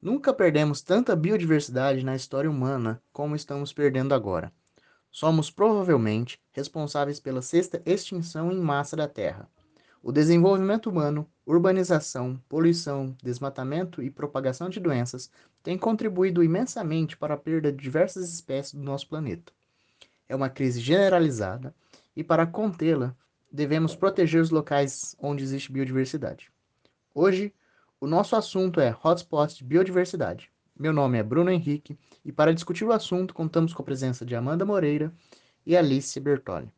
Nunca perdemos tanta biodiversidade na história humana como estamos perdendo agora. Somos provavelmente responsáveis pela sexta extinção em massa da Terra. O desenvolvimento humano, urbanização, poluição, desmatamento e propagação de doenças têm contribuído imensamente para a perda de diversas espécies do nosso planeta. É uma crise generalizada e, para contê-la, devemos proteger os locais onde existe biodiversidade. Hoje, o nosso assunto é Hotspots de Biodiversidade. Meu nome é Bruno Henrique e para discutir o assunto contamos com a presença de Amanda Moreira e Alice Bertoli.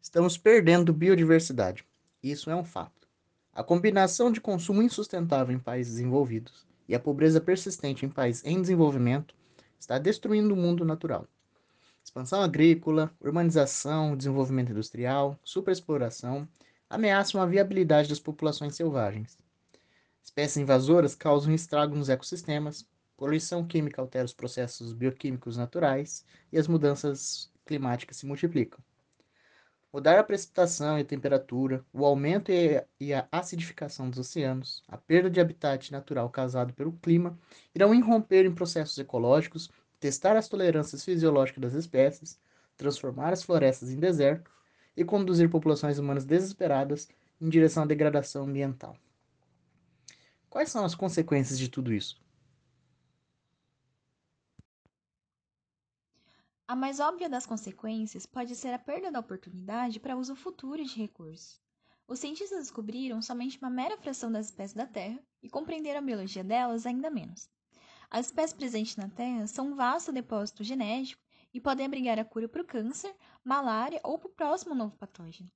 Estamos perdendo biodiversidade. Isso é um fato. A combinação de consumo insustentável em países desenvolvidos e a pobreza persistente em países em desenvolvimento está destruindo o mundo natural. Expansão agrícola, urbanização, desenvolvimento industrial, superexploração ameaçam a viabilidade das populações selvagens. Espécies invasoras causam estrago nos ecossistemas, poluição química altera os processos bioquímicos naturais e as mudanças climáticas se multiplicam. Mudar a precipitação e a temperatura, o aumento e a acidificação dos oceanos, a perda de habitat natural causado pelo clima, irão irromper em processos ecológicos testar as tolerâncias fisiológicas das espécies, transformar as florestas em deserto e conduzir populações humanas desesperadas em direção à degradação ambiental. Quais são as consequências de tudo isso? A mais óbvia das consequências pode ser a perda da oportunidade para uso futuro de recursos. Os cientistas descobriram somente uma mera fração das espécies da Terra e compreenderam a biologia delas ainda menos. As espécies presentes na Terra são um vasto depósito genético e podem abrigar a cura para o câncer, malária ou para o próximo novo patógeno.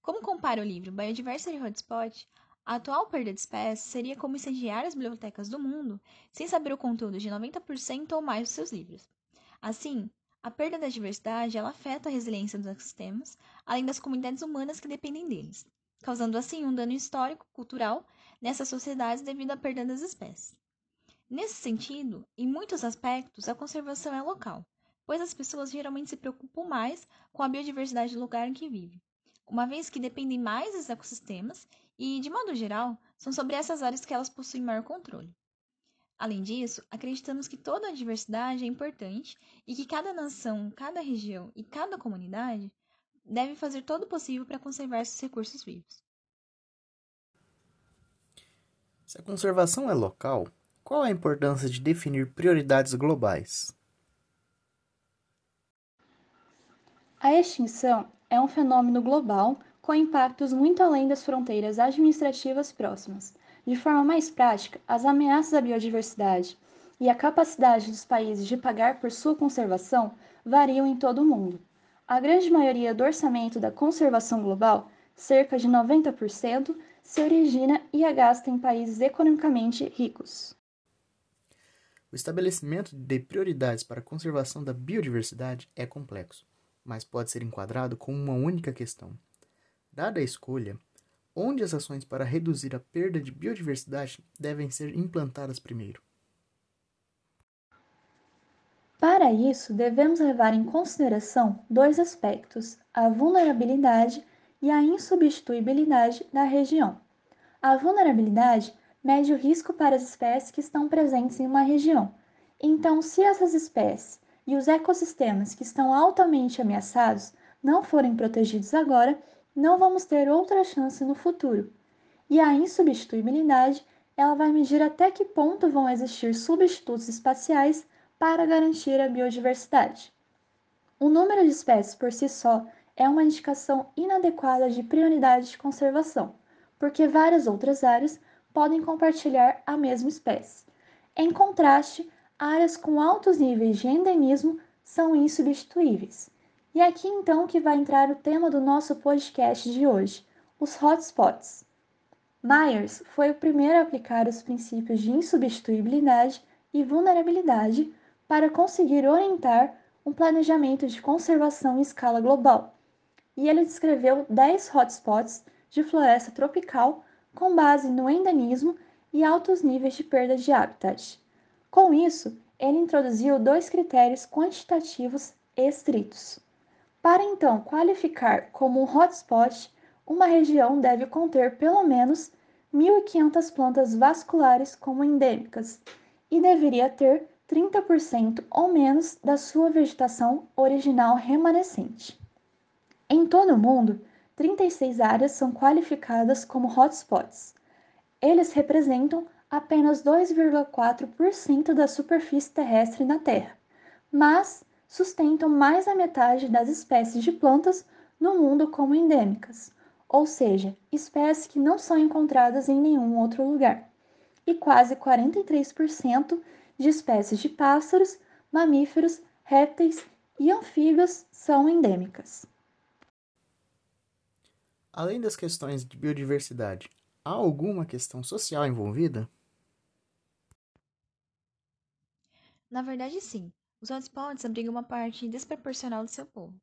Como compara o livro Biodiversity Hotspot, a atual perda de espécies seria como incendiar as bibliotecas do mundo sem saber o conteúdo de 90% ou mais dos seus livros. Assim, a perda da diversidade ela afeta a resiliência dos ecossistemas, além das comunidades humanas que dependem deles, causando assim um dano histórico, cultural nessas sociedades devido à perda das espécies. Nesse sentido, em muitos aspectos, a conservação é local, pois as pessoas geralmente se preocupam mais com a biodiversidade do lugar em que vivem, uma vez que dependem mais dos ecossistemas e, de modo geral, são sobre essas áreas que elas possuem maior controle. Além disso, acreditamos que toda a diversidade é importante e que cada nação, cada região e cada comunidade deve fazer todo o possível para conservar esses recursos vivos. Se a conservação é local, qual a importância de definir prioridades globais? A extinção é um fenômeno global com impactos muito além das fronteiras administrativas próximas. De forma mais prática, as ameaças à biodiversidade e a capacidade dos países de pagar por sua conservação variam em todo o mundo. A grande maioria do orçamento da conservação global, cerca de 90%, se origina e é gasta em países economicamente ricos. O estabelecimento de prioridades para a conservação da biodiversidade é complexo, mas pode ser enquadrado com uma única questão. Dada a escolha, onde as ações para reduzir a perda de biodiversidade devem ser implantadas primeiro? Para isso, devemos levar em consideração dois aspectos: a vulnerabilidade e a insubstituibilidade da região. A vulnerabilidade mede o risco para as espécies que estão presentes em uma região. Então, se essas espécies e os ecossistemas que estão altamente ameaçados não forem protegidos agora, não vamos ter outra chance no futuro. E a insubstituibilidade, ela vai medir até que ponto vão existir substitutos espaciais para garantir a biodiversidade. O número de espécies por si só é uma indicação inadequada de prioridade de conservação, porque várias outras áreas podem compartilhar a mesma espécie. Em contraste, áreas com altos níveis de endemismo são insubstituíveis. E é aqui então que vai entrar o tema do nosso podcast de hoje, os hotspots. Myers foi o primeiro a aplicar os princípios de insubstituibilidade e vulnerabilidade para conseguir orientar um planejamento de conservação em escala global. E ele descreveu 10 hotspots de floresta tropical com base no endemismo e altos níveis de perda de habitat. Com isso, ele introduziu dois critérios quantitativos estritos. Para então qualificar como um hotspot, uma região deve conter pelo menos 1.500 plantas vasculares como endêmicas e deveria ter 30% ou menos da sua vegetação original remanescente. Em todo o mundo, 36 áreas são qualificadas como hotspots. Eles representam apenas 2,4% da superfície terrestre na Terra, mas sustentam mais da metade das espécies de plantas no mundo como endêmicas, ou seja, espécies que não são encontradas em nenhum outro lugar, e quase 43% de espécies de pássaros, mamíferos, répteis e anfíbios são endêmicas. Além das questões de biodiversidade, há alguma questão social envolvida? Na verdade, sim. Os hotspots abrigam uma parte desproporcional do seu povo.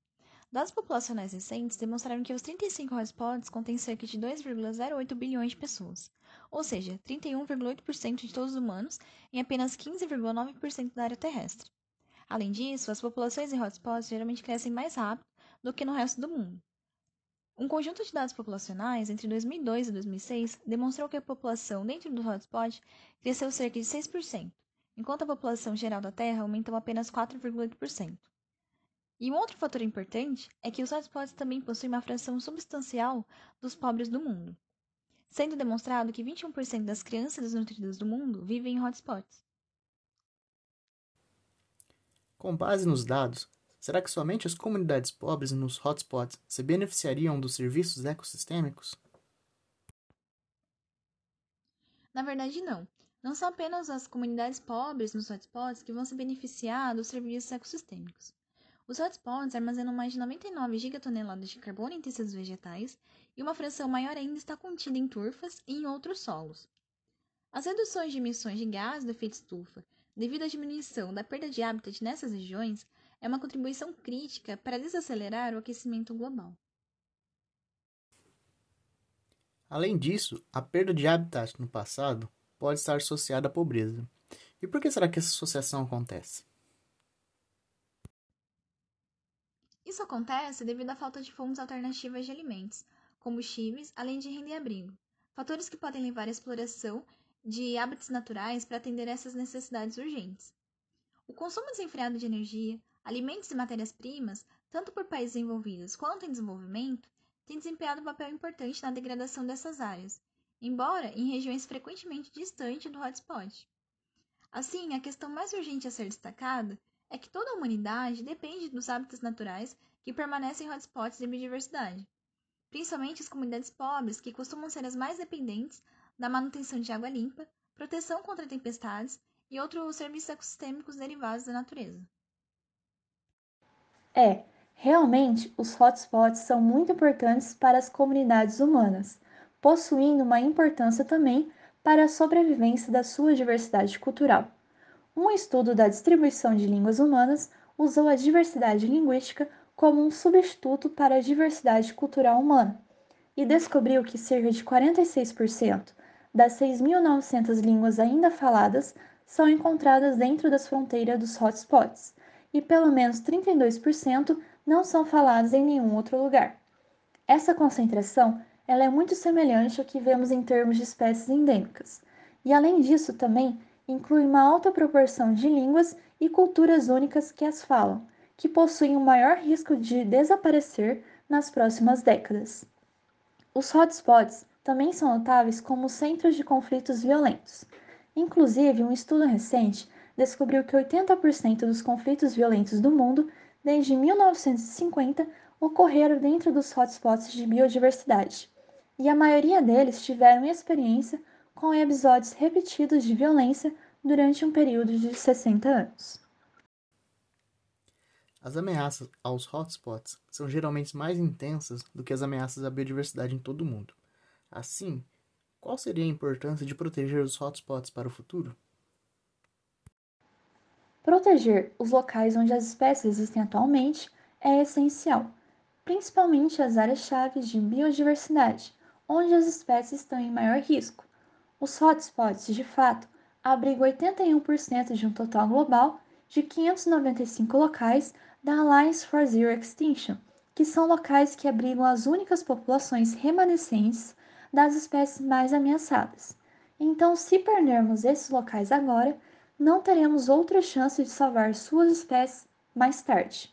Dados populacionais recentes demonstraram que os 35 hotspots contêm cerca de 2,08 bilhões de pessoas, ou seja, 31,8% de todos os humanos em apenas 15,9% da área terrestre. Além disso, as populações em hotspots geralmente crescem mais rápido do que no resto do mundo. Um conjunto de dados populacionais entre 2002 e 2006 demonstrou que a população dentro do hotspot cresceu cerca de 6%, enquanto a população geral da Terra aumentou apenas 4,8%. E um outro fator importante é que os hotspots também possuem uma fração substancial dos pobres do mundo, sendo demonstrado que 21% das crianças desnutridas do mundo vivem em hotspots. Com base nos dados, Será que somente as comunidades pobres nos hotspots se beneficiariam dos serviços ecossistêmicos? Na verdade, não. Não são apenas as comunidades pobres nos hotspots que vão se beneficiar dos serviços ecossistêmicos. Os hotspots armazenam mais de 99 gigatoneladas de carbono em tecidos vegetais e uma fração maior ainda está contida em turfas e em outros solos. As reduções de emissões de gás do efeito estufa devido à diminuição da perda de hábitat nessas regiões é uma contribuição crítica para desacelerar o aquecimento global. Além disso, a perda de habitat no passado pode estar associada à pobreza. E por que será que essa associação acontece? Isso acontece devido à falta de fontes alternativas de alimentos, combustíveis, além de renda e abrigo, fatores que podem levar à exploração de hábitats naturais para atender essas necessidades urgentes. O consumo desenfreado de energia, alimentos e matérias-primas, tanto por países envolvidos quanto em desenvolvimento, têm desempenhado um papel importante na degradação dessas áreas, embora em regiões frequentemente distantes do hotspot. Assim, a questão mais urgente a ser destacada é que toda a humanidade depende dos hábitats naturais que permanecem em hotspots de biodiversidade, principalmente as comunidades pobres, que costumam ser as mais dependentes da manutenção de água limpa, proteção contra tempestades e outros serviços ecossistêmicos derivados da natureza. É, realmente os hotspots são muito importantes para as comunidades humanas, possuindo uma importância também para a sobrevivência da sua diversidade cultural. Um estudo da distribuição de línguas humanas usou a diversidade linguística como um substituto para a diversidade cultural humana e descobriu que cerca de 46% das 6.900 línguas ainda faladas são encontradas dentro das fronteiras dos hotspots, e pelo menos 32% não são falados em nenhum outro lugar. Essa concentração ela é muito semelhante ao que vemos em termos de espécies endêmicas, e além disso também inclui uma alta proporção de línguas e culturas únicas que as falam, que possuem um maior risco de desaparecer nas próximas décadas. Os hotspots também são notáveis como centros de conflitos violentos. Inclusive, um estudo recente descobriu que 80% dos conflitos violentos do mundo desde 1950 ocorreram dentro dos hotspots de biodiversidade, e a maioria deles tiveram experiência com episódios repetidos de violência durante um período de 60 anos. As ameaças aos hotspots são geralmente mais intensas do que as ameaças à biodiversidade em todo o mundo. Assim, qual seria a importância de proteger os hotspots para o futuro? Proteger os locais onde as espécies existem atualmente é essencial, principalmente as áreas-chave de biodiversidade, onde as espécies estão em maior risco. Os hotspots, de fato, abrigam 81% de um total global de 595 locais da Alliance for Zero Extinction, que são locais que abrigam as únicas populações remanescentes das espécies mais ameaçadas. Então, se perdermos esses locais agora, não teremos outra chance de salvar suas espécies mais tarde.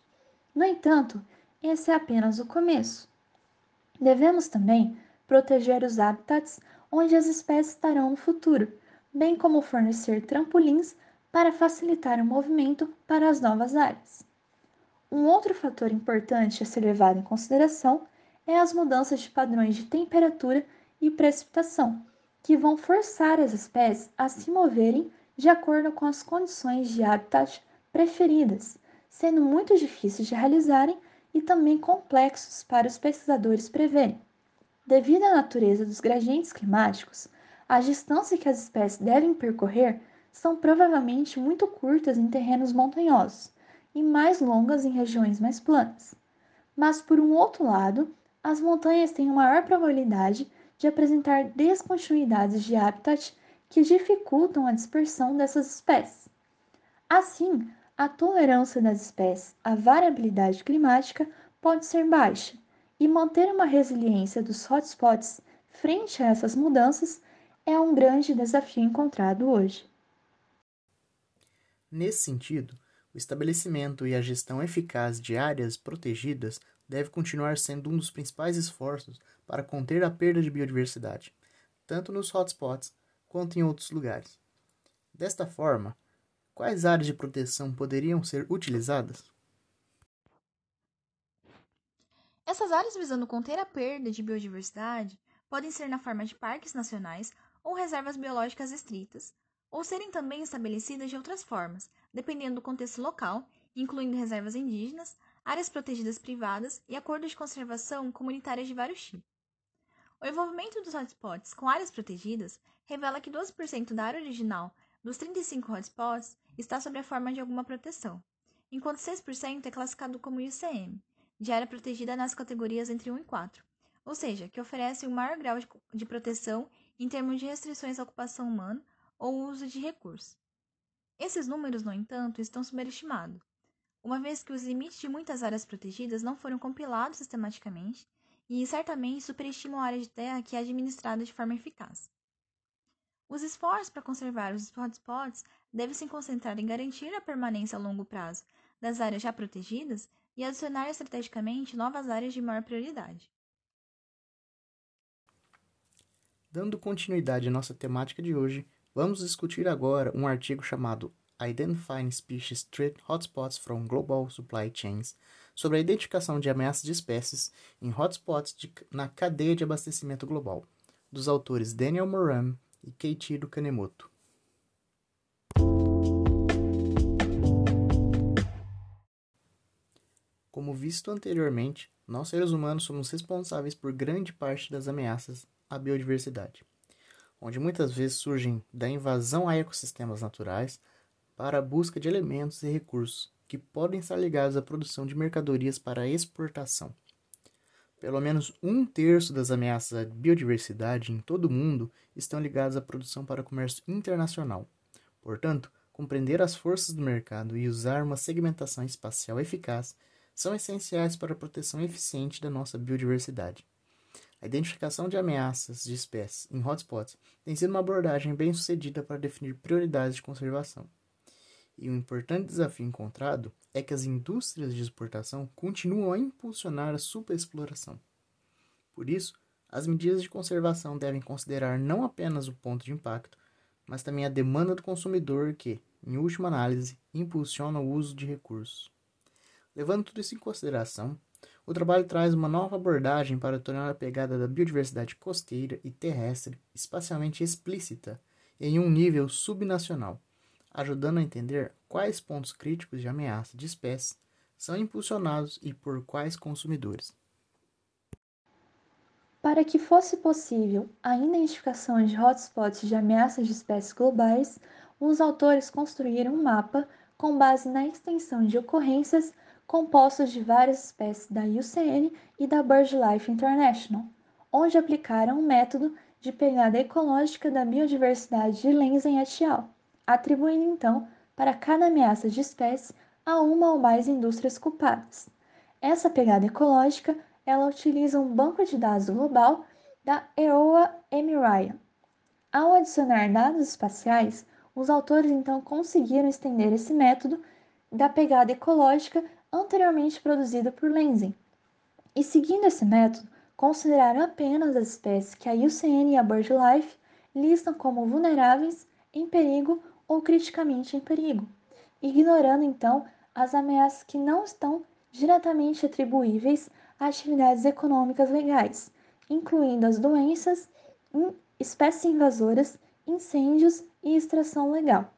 No entanto, esse é apenas o começo. Devemos também proteger os habitats onde as espécies estarão no futuro, bem como fornecer trampolins para facilitar o movimento para as novas áreas. Um outro fator importante a ser levado em consideração é as mudanças de padrões de temperatura e precipitação, que vão forçar as espécies a se moverem de acordo com as condições de habitat preferidas, sendo muito difíceis de realizarem e também complexos para os pesquisadores preverem. Devido à natureza dos gradientes climáticos, as distâncias que as espécies devem percorrer são provavelmente muito curtas em terrenos montanhosos e mais longas em regiões mais planas. Mas, por um outro lado, as montanhas têm maior probabilidade de apresentar descontinuidades de habitat que dificultam a dispersão dessas espécies. Assim, a tolerância das espécies à variabilidade climática pode ser baixa, e manter uma resiliência dos hotspots frente a essas mudanças é um grande desafio encontrado hoje. Nesse sentido, o estabelecimento e a gestão eficaz de áreas protegidas deve continuar sendo um dos principais esforços para conter a perda de biodiversidade, tanto nos hotspots quanto em outros lugares. Desta forma, quais áreas de proteção poderiam ser utilizadas? Essas áreas visando conter a perda de biodiversidade podem ser na forma de parques nacionais ou reservas biológicas estritas, ou serem também estabelecidas de outras formas, dependendo do contexto local, incluindo reservas indígenas, áreas protegidas privadas e acordos de conservação comunitárias de vários tipos. O envolvimento dos hotspots com áreas protegidas revela que 12% da área original dos 35 hotspots está sob a forma de alguma proteção, enquanto 6% é classificado como ICM, de área protegida nas categorias entre 1 e 4, ou seja, que oferece um maior grau de proteção em termos de restrições à ocupação humana ou uso de recursos. Esses números, no entanto, estão subestimados, uma vez que os limites de muitas áreas protegidas não foram compilados sistematicamente e certamente superestimam a área de terra que é administrada de forma eficaz. Os esforços para conservar os hotspots devem se concentrar em garantir a permanência a longo prazo das áreas já protegidas e adicionar estrategicamente novas áreas de maior prioridade. Dando continuidade à nossa temática de hoje, Vamos discutir agora um artigo chamado Identifying Species Threat Hotspots from Global Supply Chains sobre a identificação de ameaças de espécies em hotspots de, na cadeia de abastecimento global, dos autores Daniel Moran e Keiichiro Kanemoto. Como visto anteriormente, nós seres humanos somos responsáveis por grande parte das ameaças à biodiversidade onde muitas vezes surgem da invasão a ecossistemas naturais para a busca de elementos e recursos que podem estar ligados à produção de mercadorias para exportação. Pelo menos um terço das ameaças à biodiversidade em todo o mundo estão ligadas à produção para comércio internacional. Portanto, compreender as forças do mercado e usar uma segmentação espacial eficaz são essenciais para a proteção eficiente da nossa biodiversidade. A identificação de ameaças de espécies em hotspots tem sido uma abordagem bem sucedida para definir prioridades de conservação. E um importante desafio encontrado é que as indústrias de exportação continuam a impulsionar a superexploração. Por isso, as medidas de conservação devem considerar não apenas o ponto de impacto, mas também a demanda do consumidor que, em última análise, impulsiona o uso de recursos. Levando tudo isso em consideração, o trabalho traz uma nova abordagem para tornar a pegada da biodiversidade costeira e terrestre espacialmente explícita em um nível subnacional, ajudando a entender quais pontos críticos de ameaça de espécies são impulsionados e por quais consumidores. Para que fosse possível a identificação de hotspots de ameaças de espécies globais, os autores construíram um mapa com base na extensão de ocorrências compostos de várias espécies da IUCN e da BirdLife International, onde aplicaram o método de pegada ecológica da biodiversidade de Lenzen et al., atribuindo então para cada ameaça de espécie a uma ou mais indústrias culpadas. Essa pegada ecológica, ela utiliza um banco de dados global da EOA MRIA. Ao adicionar dados espaciais, os autores então conseguiram estender esse método da pegada ecológica anteriormente produzida por Lensing. E seguindo esse método, consideraram apenas as espécies que a IUCN e a BirdLife listam como vulneráveis, em perigo ou criticamente em perigo, ignorando então as ameaças que não estão diretamente atribuíveis a atividades econômicas legais, incluindo as doenças, espécies invasoras, incêndios e extração legal.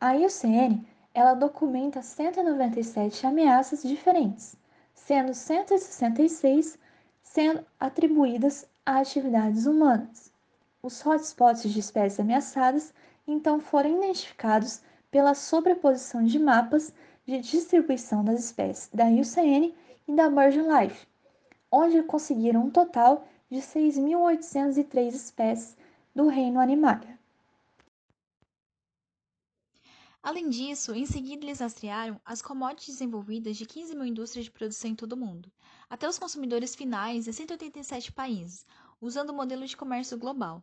A IUCN ela documenta 197 ameaças diferentes, sendo 166 sendo atribuídas a atividades humanas. Os hotspots de espécies ameaçadas então foram identificados pela sobreposição de mapas de distribuição das espécies da IUCN e da BirdLife, onde conseguiram um total de 6.803 espécies do reino animário. Além disso, em seguida eles rastrearam as commodities desenvolvidas de 15 mil indústrias de produção em todo o mundo, até os consumidores finais em 187 países, usando o modelo de comércio global.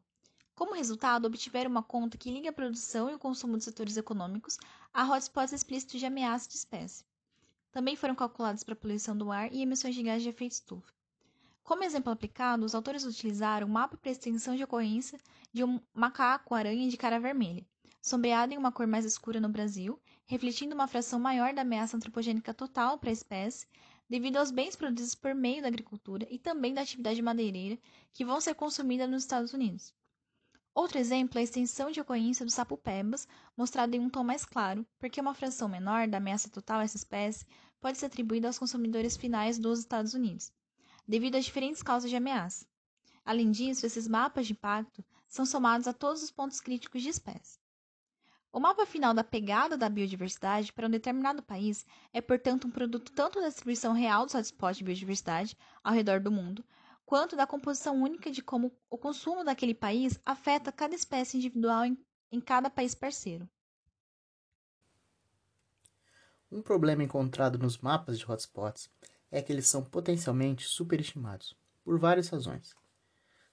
Como resultado, obtiveram uma conta que liga a produção e o consumo dos setores econômicos a hotspots explícitos de ameaça de espécie. Também foram calculados para a poluição do ar e emissões de gás de efeito estufa. Como exemplo aplicado, os autores utilizaram o mapa para extensão de ocorrência de um macaco-aranha de cara vermelha, sombreado em uma cor mais escura no Brasil, refletindo uma fração maior da ameaça antropogênica total para a espécie, devido aos bens produzidos por meio da agricultura e também da atividade madeireira que vão ser consumidas nos Estados Unidos. Outro exemplo é a extensão de ocorrência do sapo pebas, mostrado em um tom mais claro, porque uma fração menor da ameaça total a essa espécie pode ser atribuída aos consumidores finais dos Estados Unidos, devido a diferentes causas de ameaça. Além disso, esses mapas de impacto são somados a todos os pontos críticos de espécie. O mapa final da pegada da biodiversidade para um determinado país é, portanto, um produto tanto da distribuição real dos hotspots de biodiversidade ao redor do mundo, quanto da composição única de como o consumo daquele país afeta cada espécie individual em, em cada país parceiro. Um problema encontrado nos mapas de hotspots é que eles são potencialmente superestimados, por várias razões,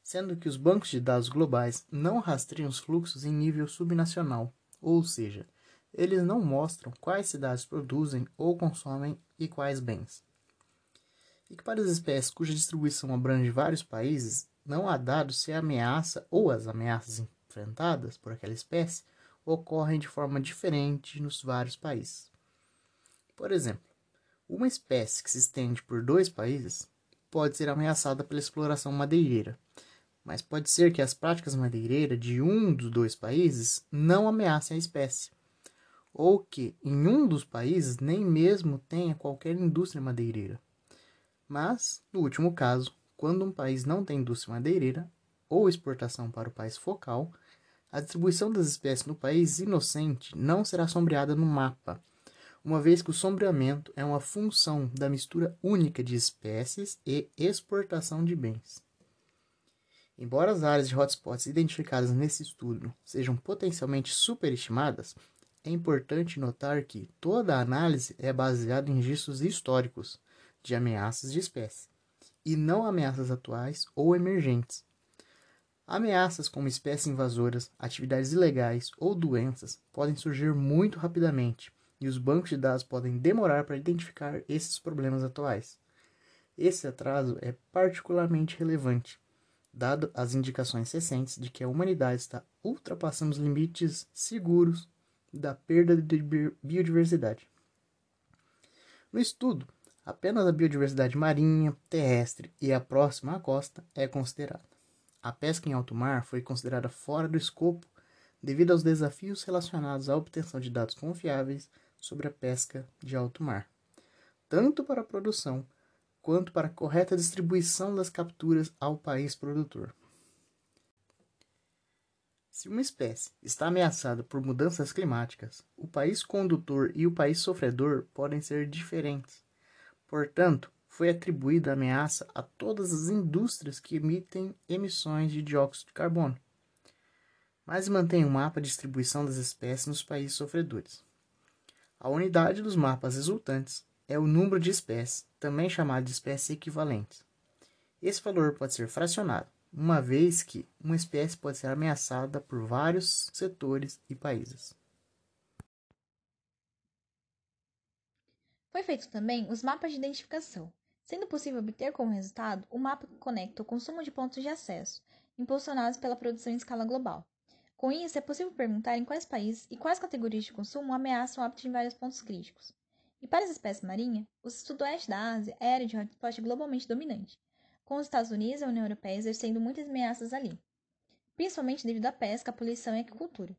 sendo que os bancos de dados globais não rastreiam os fluxos em nível subnacional ou seja, eles não mostram quais cidades produzem ou consomem e quais bens. E que para as espécies cuja distribuição abrange vários países, não há dados se a ameaça ou as ameaças enfrentadas por aquela espécie ocorrem de forma diferente nos vários países. Por exemplo, uma espécie que se estende por dois países pode ser ameaçada pela exploração madeireira, mas pode ser que as práticas madeireiras de um dos dois países não ameacem a espécie, ou que em um dos países nem mesmo tenha qualquer indústria madeireira. Mas, no último caso, quando um país não tem indústria madeireira ou exportação para o país focal, a distribuição das espécies no país inocente não será sombreada no mapa, uma vez que o sombreamento é uma função da mistura única de espécies e exportação de bens. Embora as áreas de hotspots identificadas nesse estudo sejam potencialmente superestimadas, é importante notar que toda a análise é baseada em registros históricos de ameaças de espécie, e não ameaças atuais ou emergentes. Ameaças como espécies invasoras, atividades ilegais ou doenças podem surgir muito rapidamente, e os bancos de dados podem demorar para identificar esses problemas atuais. Esse atraso é particularmente relevante dado as indicações recentes de que a humanidade está ultrapassando os limites seguros da perda de biodiversidade. No estudo, apenas a biodiversidade marinha, terrestre e a próxima à costa é considerada. A pesca em alto mar foi considerada fora do escopo devido aos desafios relacionados à obtenção de dados confiáveis sobre a pesca de alto mar, tanto para a produção quanto para a correta distribuição das capturas ao país produtor. Se uma espécie está ameaçada por mudanças climáticas, o país condutor e o país sofredor podem ser diferentes. Portanto, foi atribuída a ameaça a todas as indústrias que emitem emissões de dióxido de carbono, mas mantém um mapa de distribuição das espécies nos países sofredores. A unidade dos mapas resultantes é o número de espécies, também chamado de espécies equivalentes. Esse valor pode ser fracionado, uma vez que uma espécie pode ser ameaçada por vários setores e países. Foi feito também os mapas de identificação, sendo possível obter como resultado o um mapa que conecta o consumo de pontos de acesso, impulsionados pela produção em escala global. Com isso, é possível perguntar em quais países e quais categorias de consumo ameaçam o hábito em vários pontos críticos. E para as espécies marinhas, o sudoeste da Ásia é área de hotspot globalmente dominante, com os Estados Unidos e a União Europeia exercendo muitas ameaças ali, principalmente devido à pesca, à poluição e à.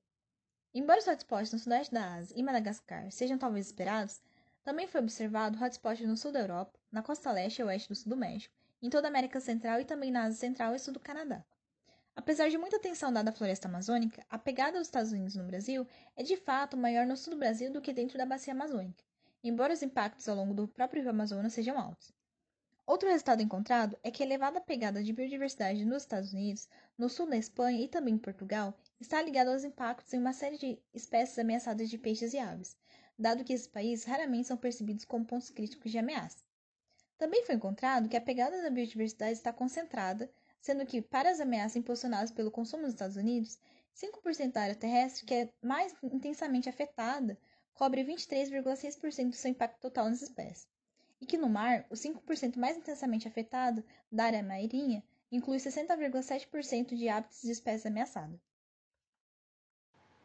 Embora os hotspots no sudeste da Ásia e Madagascar sejam talvez esperados, também foi observado hotspots no sul da Europa, na costa leste e oeste do sul do México, em toda a América Central e também na Ásia Central e sul do Canadá. Apesar de muita atenção dada à floresta amazônica, a pegada dos Estados Unidos no Brasil é de fato maior no sul do Brasil do que dentro da bacia amazônica, embora os impactos ao longo do próprio rio Amazonas sejam altos. Outro resultado encontrado é que a elevada pegada de biodiversidade nos Estados Unidos, no sul da Espanha e também em Portugal está ligada aos impactos em uma série de espécies ameaçadas de peixes e aves, dado que esses países raramente são percebidos como pontos críticos de ameaça. Também foi encontrado que a pegada da biodiversidade está concentrada, sendo que, para as ameaças impulsionadas pelo consumo nos Estados Unidos, 5% da área terrestre, que é mais intensamente afetada, cobre 23,6% do seu impacto total nas espécies e que no mar, o 5% mais intensamente afetado da área marinha inclui 60,7% de hábitats de espécies ameaçadas.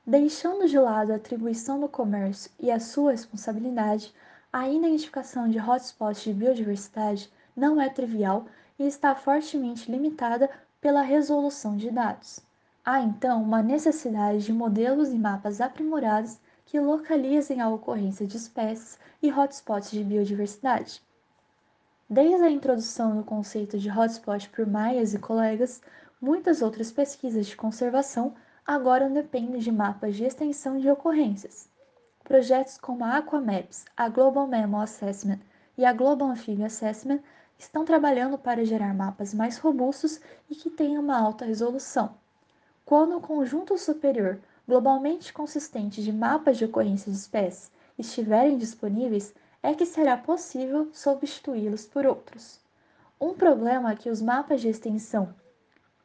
Deixando de lado a atribuição do comércio e a sua responsabilidade, a identificação de hotspots de biodiversidade não é trivial e está fortemente limitada pela resolução de dados. Há então uma necessidade de modelos e mapas aprimorados que localizem a ocorrência de espécies e hotspots de biodiversidade. Desde a introdução do conceito de hotspot por Myers e colegas, muitas outras pesquisas de conservação agora dependem de mapas de extensão de ocorrências. Projetos como a Aquamaps, a Global Mammal Assessment e a Global Amphibian Assessment estão trabalhando para gerar mapas mais robustos e que tenham uma alta resolução. Quando o conjunto superior globalmente consistente de mapas de ocorrência de espécies estiverem disponíveis, é que será possível substituí-los por outros. Um problema que os mapas de extensão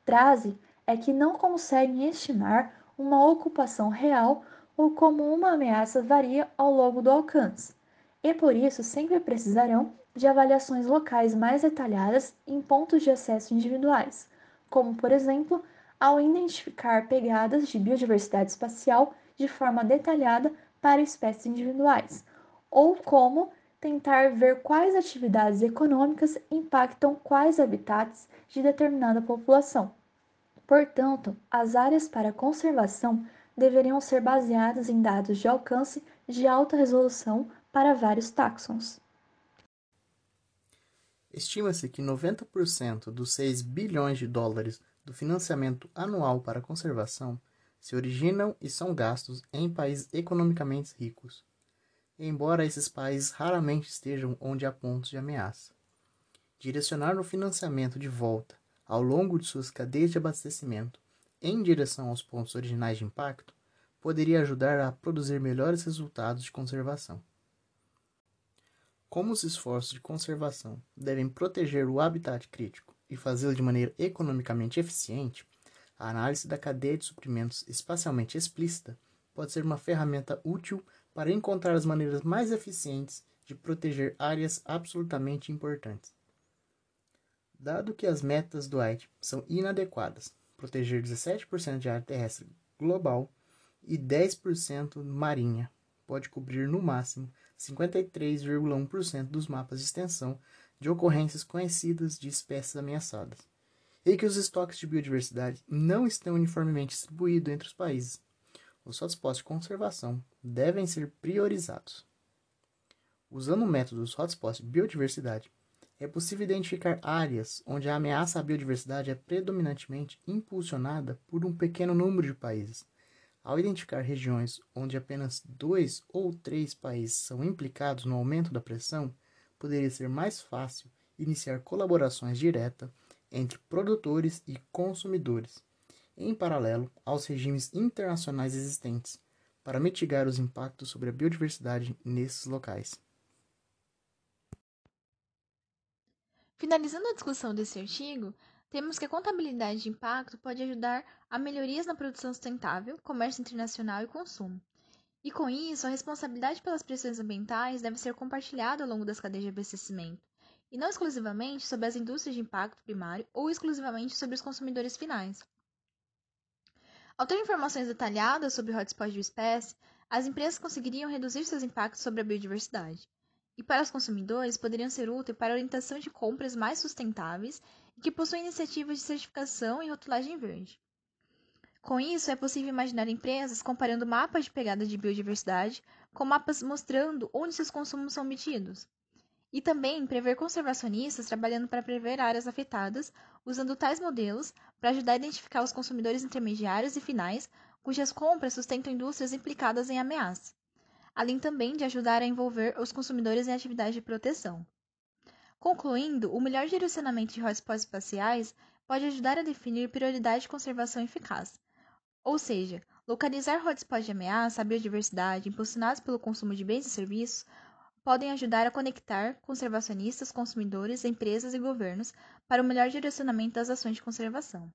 trazem é que não conseguem estimar uma ocupação real ou como uma ameaça varia ao longo do alcance, e por isso sempre precisarão de avaliações locais mais detalhadas em pontos de acesso individuais, como, por exemplo, ao identificar pegadas de biodiversidade espacial de forma detalhada para espécies individuais, ou como tentar ver quais atividades econômicas impactam quais habitats de determinada população. Portanto, as áreas para conservação deveriam ser baseadas em dados de alcance de alta resolução para vários táxons. Estima-se que 90% dos 6 bilhões de dólares do financiamento anual para conservação se originam e são gastos em países economicamente ricos, embora esses países raramente estejam onde há pontos de ameaça. Direcionar o financiamento de volta ao longo de suas cadeias de abastecimento em direção aos pontos originais de impacto poderia ajudar a produzir melhores resultados de conservação. Como os esforços de conservação devem proteger o habitat crítico e fazê-lo de maneira economicamente eficiente, a análise da cadeia de suprimentos espacialmente explícita pode ser uma ferramenta útil para encontrar as maneiras mais eficientes de proteger áreas absolutamente importantes. Dado que as metas do AIT são inadequadas, proteger 17% de área terrestre global e 10% marinha pode cobrir no máximo 53,1% dos mapas de extensão de ocorrências conhecidas de espécies ameaçadas, e que os estoques de biodiversidade não estão uniformemente distribuídos entre os países. Os hotspots de conservação devem ser priorizados. Usando o método dos hotspots de biodiversidade, é possível identificar áreas onde a ameaça à biodiversidade é predominantemente impulsionada por um pequeno número de países. Ao identificar regiões onde apenas dois ou três países são implicados no aumento da pressão, poderia ser mais fácil iniciar colaborações diretas entre produtores e consumidores, em paralelo aos regimes internacionais existentes, para mitigar os impactos sobre a biodiversidade nesses locais. Finalizando a discussão desse artigo, temos que a contabilidade de impacto pode ajudar a melhorias na produção sustentável, comércio internacional e consumo. E com isso, a responsabilidade pelas pressões ambientais deve ser compartilhada ao longo das cadeias de abastecimento, e não exclusivamente sobre as indústrias de impacto primário ou exclusivamente sobre os consumidores finais. Ao ter informações detalhadas sobre o hotspot de espécie, as empresas conseguiriam reduzir seus impactos sobre a biodiversidade. E para os consumidores, poderiam ser úteis para orientação de compras mais sustentáveis e que possuem iniciativas de certificação e rotulagem verde. Com isso, é possível imaginar empresas comparando mapas de pegada de biodiversidade com mapas mostrando onde seus consumos são omitidos. E também prever conservacionistas trabalhando para prever áreas afetadas, usando tais modelos para ajudar a identificar os consumidores intermediários e finais cujas compras sustentam indústrias implicadas em ameaça, além também de ajudar a envolver os consumidores em atividades de proteção. Concluindo, o melhor direcionamento de hotspots espaciais pode ajudar a definir prioridade de conservação eficaz, ou seja, localizar hotspots de ameaça à biodiversidade impulsionados pelo consumo de bens e serviços podem ajudar a conectar conservacionistas, consumidores, empresas e governos para o melhor direcionamento das ações de conservação.